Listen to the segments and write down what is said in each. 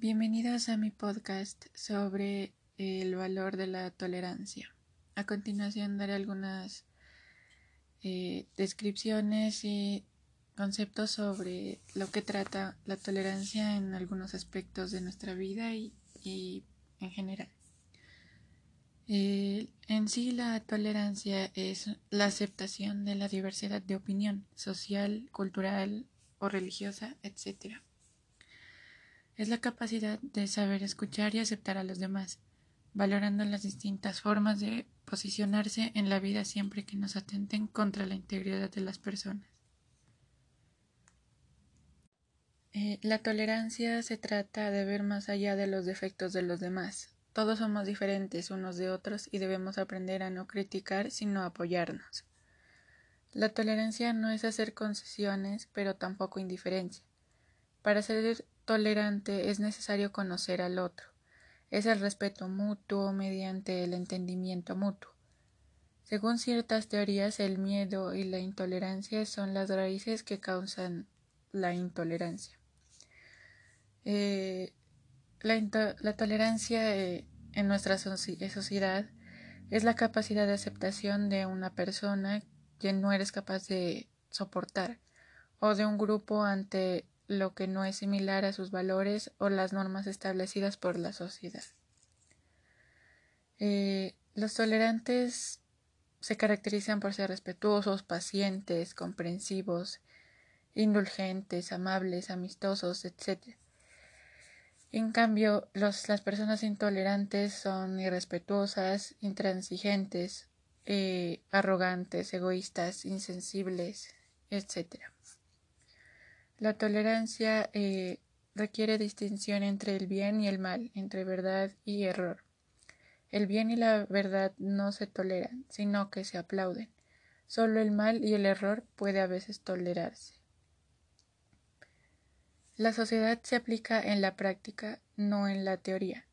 Bienvenidos a mi podcast sobre el valor de la tolerancia. A continuación daré algunas eh, descripciones y conceptos sobre lo que trata la tolerancia en algunos aspectos de nuestra vida y, en general. en sí la tolerancia es la aceptación de la diversidad de opinión social, cultural o religiosa, etc es la capacidad de saber escuchar y aceptar a los demás, valorando las distintas formas de posicionarse en la vida siempre que nos atenten contra la integridad de las personas. Eh, la tolerancia se trata de ver más allá de los defectos de los demás. Todos somos diferentes unos de otros y debemos aprender a no criticar sino apoyarnos. La tolerancia no es hacer concesiones, pero tampoco indiferencia. Para ser tolerante es necesario conocer al otro. Es el respeto mutuo mediante el entendimiento mutuo. Según ciertas teorías, el miedo y la intolerancia son las raíces que causan la intolerancia. Eh, la, tolerancia eh, en nuestra sociedad es la capacidad de aceptación de una persona que no eres capaz de soportar o de un grupo ante lo que no es similar a sus valores o las normas establecidas por la sociedad. Eh, los tolerantes se caracterizan por ser respetuosos, pacientes, comprensivos, indulgentes, amables, amistosos, etc. En cambio, las personas intolerantes son irrespetuosas, intransigentes, eh, arrogantes, egoístas, insensibles, etc. La tolerancia eh, requiere distinción entre el bien y el mal, entre verdad y error. El bien y la verdad no se toleran, sino que se aplauden. Solo el mal y el error puede a veces tolerarse. La sociedad se aplica en la práctica, no en la teoría.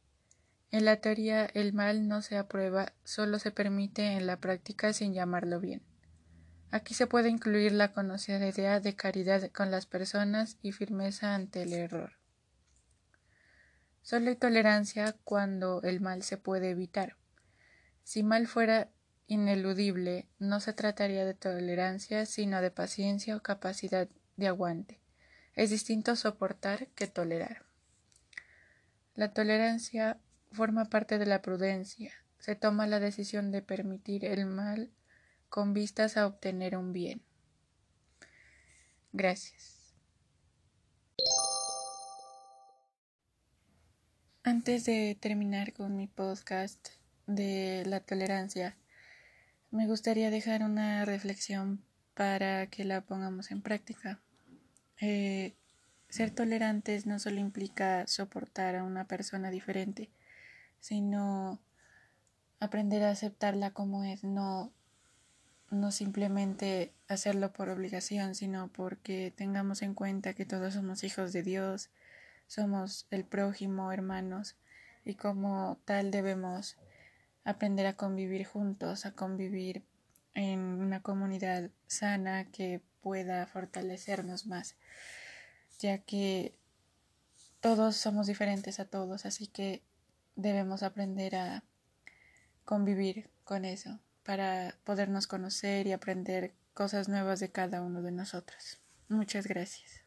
En la teoría el mal no se aprueba, solo se permite en la práctica sin llamarlo bien. Aquí se puede incluir la conocida idea de caridad con las personas y firmeza ante el error. Solo hay tolerancia cuando el mal se puede evitar. Si mal fuera ineludible, no se trataría de tolerancia, sino de paciencia o capacidad de aguante. Es distinto soportar que tolerar. La tolerancia forma parte de la prudencia. Se toma la decisión de permitir el mal con vistas a obtener un bien. Gracias. Antes de terminar con mi podcast de la tolerancia, me gustaría dejar una reflexión para que la pongamos en práctica. Eh, ser tolerantes no solo implica soportar a una persona diferente, sino aprender a aceptarla como es, no no simplemente hacerlo por obligación, sino porque tengamos en cuenta que todos somos hijos de Dios, somos el prójimo, hermanos, y como tal debemos aprender a convivir juntos, a convivir en una comunidad sana que pueda fortalecernos más, ya que todos somos diferentes a todos, así que debemos aprender a convivir con eso para podernos conocer y aprender cosas nuevas de cada uno de nosotros. Muchas gracias.